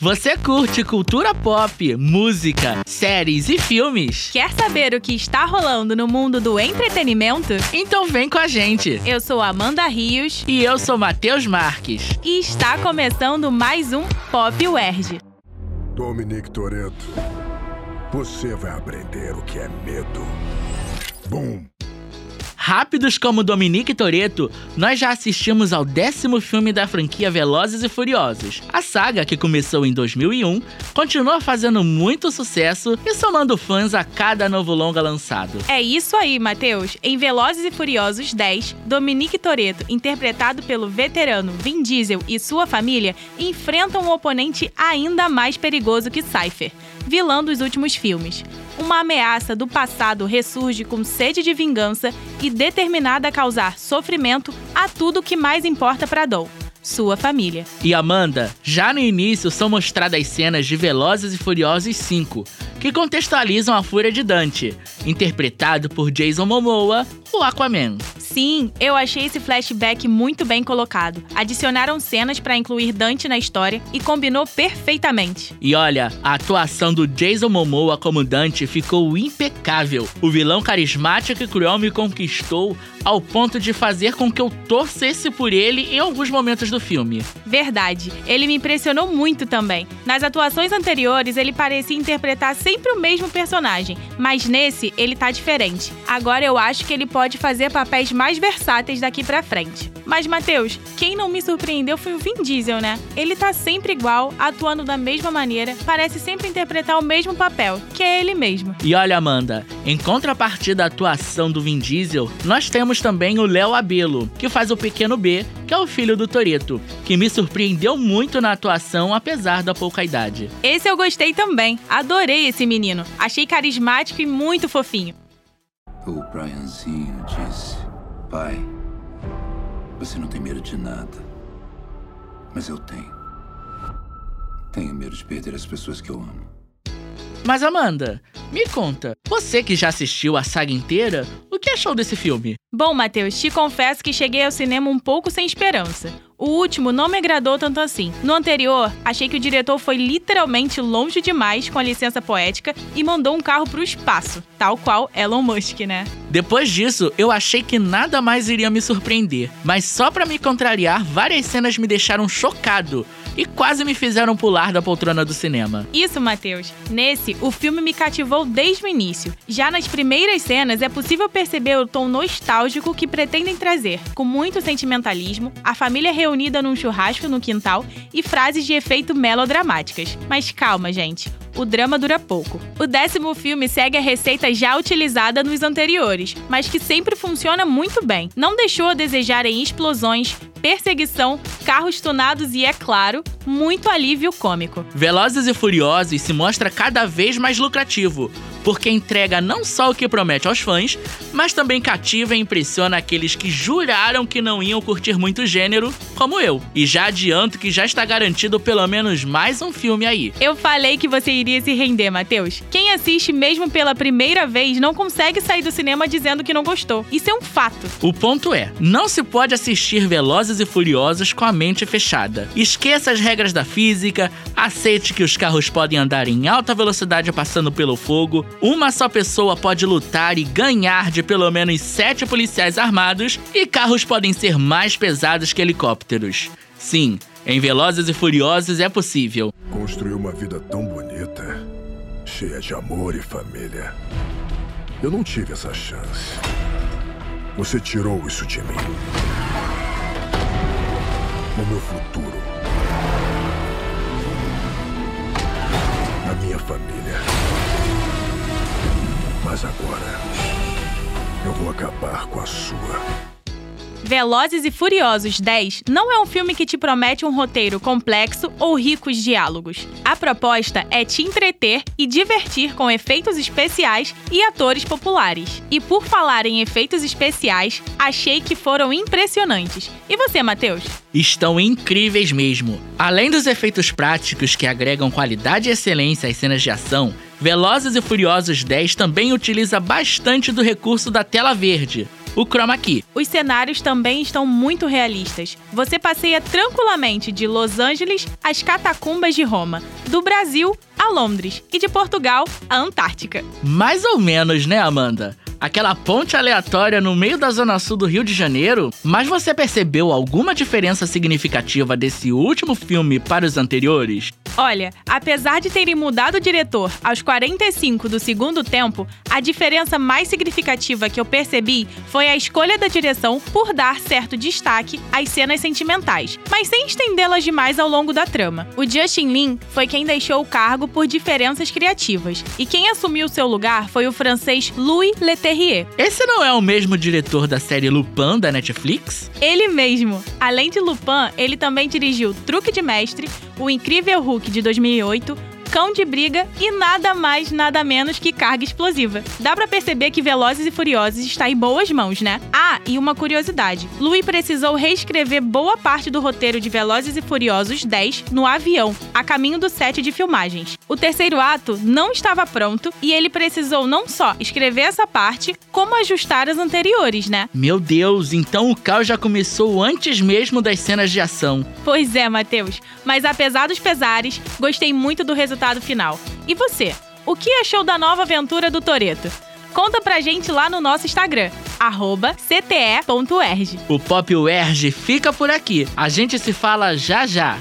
Você curte cultura pop, música, séries e filmes? Quer saber o que está rolando no mundo do entretenimento? Então vem com a gente. Eu sou Amanda Rios E eu sou Matheus Marques. e está começando mais um Pop UERJ. Dominic Toretto, você vai aprender o que é medo. Bum! Rápidos como Dominique Toretto, nós já assistimos ao décimo filme da franquia Velozes e Furiosos. A saga, que começou em 2001, continua fazendo muito sucesso e somando fãs a cada novo longa lançado. É isso aí, Matheus. Em Velozes e Furiosos 10, Dominique Toretto, interpretado pelo veterano Vin Diesel e sua família, enfrentam um oponente ainda mais perigoso que Cypher, vilão dos últimos filmes. Uma ameaça do passado ressurge com sede de vingança e determinada a causar sofrimento a tudo que mais importa para Dom, sua família. E Amanda, já no início são mostradas cenas de Velozes e Furiosos 5, que contextualizam a fúria de Dante, interpretado por Jason Momoa, o Aquaman. Sim, eu achei esse flashback muito bem colocado. Adicionaram cenas para incluir Dante na história e combinou perfeitamente. E olha, a atuação do Jason Momoa como Dante ficou impecável. O vilão carismático e cruel me conquistou ao ponto de fazer com que eu torcesse por ele em alguns momentos do filme. Verdade, ele me impressionou muito também. Nas atuações anteriores, ele parecia interpretar sempre o mesmo personagem, mas nesse ele tá diferente. Agora eu acho que ele pode fazer papéis mais versáteis daqui pra frente. Mas Matheus, quem não me surpreendeu foi o Vin Diesel, né? Ele tá sempre igual, atuando da mesma maneira, parece sempre interpretar o mesmo papel, que é ele mesmo. E olha, Amanda, em contrapartida à atuação do Vin Diesel, nós temos também o Léo Abelo, que faz o Pequeno B, que é o filho do Toreto, que me surpreendeu muito na atuação apesar da pouca idade. Esse eu gostei também. Adorei esse menino. Achei carismático e muito fofinho. O Brianzinho disse: Pai, você não tem medo de nada. Mas eu tenho. Tenho medo de perder as pessoas que eu amo. Mas Amanda, me conta, você que já assistiu a saga inteira, o que achou desse filme? Bom, Matheus, te confesso que cheguei ao cinema um pouco sem esperança. O último não me agradou tanto assim. No anterior, achei que o diretor foi literalmente longe demais com a licença poética e mandou um carro pro espaço, tal qual Elon Musk, né? Depois disso, eu achei que nada mais iria me surpreender, mas só pra me contrariar, várias cenas me deixaram chocado e quase me fizeram pular da poltrona do cinema. Isso, Matheus. Nesse, o filme me cativou desde o início. Já nas primeiras cenas, é possível perceber o tom nostálgico que pretendem trazer, com muito sentimentalismo, a família reunida num churrasco no quintal e frases de efeito melodramáticas. Mas calma, gente. O drama dura pouco. O décimo filme segue a receita já utilizada nos anteriores, mas que sempre funciona muito bem. Não deixou a desejar em explosões, perseguição, carros tunados e, é claro, muito alívio cômico. Velozes e Furiosos se mostra cada vez mais lucrativo, porque entrega não só o que promete aos fãs, mas também cativa e impressiona aqueles que juraram que não iam curtir muito o gênero, como eu. E já adianto que já está garantido pelo menos mais um filme aí. Eu falei que você iria se render, Matheus. Quem assiste mesmo pela primeira vez não consegue sair do cinema dizendo que não gostou. Isso é um fato. O ponto é, não se pode assistir Velozes e Furiosos com a mente fechada. Esqueça as regras da física, aceite que os carros podem andar em alta velocidade passando pelo fogo, uma só pessoa pode lutar e ganhar de pelo menos sete policiais armados e carros podem ser mais pesados que helicópteros. Sim, em Velozes e Furiosos é possível. Construir uma vida tão bonita, cheia de amor e família. Eu não tive essa chance. Você tirou isso de mim. O meu futuro. A minha família. Mas agora. Eu vou acabar com a sua. Velozes e Furiosos 10 não é um filme que te promete um roteiro complexo ou ricos diálogos. A proposta é te entreter e divertir com efeitos especiais e atores populares. E por falar em efeitos especiais, achei que foram impressionantes. E você, Matheus? Estão incríveis mesmo. Além dos efeitos práticos que agregam qualidade e excelência às cenas de ação, Velozes e Furiosos 10 também utiliza bastante do recurso da tela verde, o chroma key. Os cenários também estão muito realistas. Você passeia tranquilamente de Los Angeles às catacumbas de Roma, do Brasil a Londres e de Portugal à Antártica. Mais ou menos, né, Amanda? aquela ponte aleatória no meio da zona sul do Rio de Janeiro, mas você percebeu alguma diferença significativa desse último filme para os anteriores? Olha, apesar de terem mudado o diretor aos 45 do segundo tempo, a diferença mais significativa que eu percebi foi a escolha da direção por dar certo destaque às cenas sentimentais, mas sem estendê-las demais ao longo da trama. O Justin Lin foi quem deixou o cargo por diferenças criativas, e quem assumiu seu lugar foi o francês Louis Leterrier. Esse não é o mesmo diretor da série Lupin da Netflix? Ele mesmo. Além de Lupin, ele também dirigiu Truque de Mestre, O Incrível Hulk de 2008, Cão de Briga e nada mais, nada menos que Carga Explosiva. Dá para perceber que Velozes e Furiosos está em boas mãos, né? Ah, e uma curiosidade. Louis precisou reescrever boa parte do roteiro de Velozes e Furiosos 10 no avião, a caminho do set de filmagens. O terceiro ato não estava pronto e ele precisou não só escrever essa parte, como ajustar as anteriores, né? Meu Deus, então o caos já começou antes mesmo das cenas de ação. Pois é, Matheus. Mas apesar dos pesares, gostei muito do resultado resultado final. E você, o que achou da nova aventura do Toreto? Conta pra gente lá no nosso Instagram, cte.erg. O Pop UERJ fica por aqui. A gente se fala já já.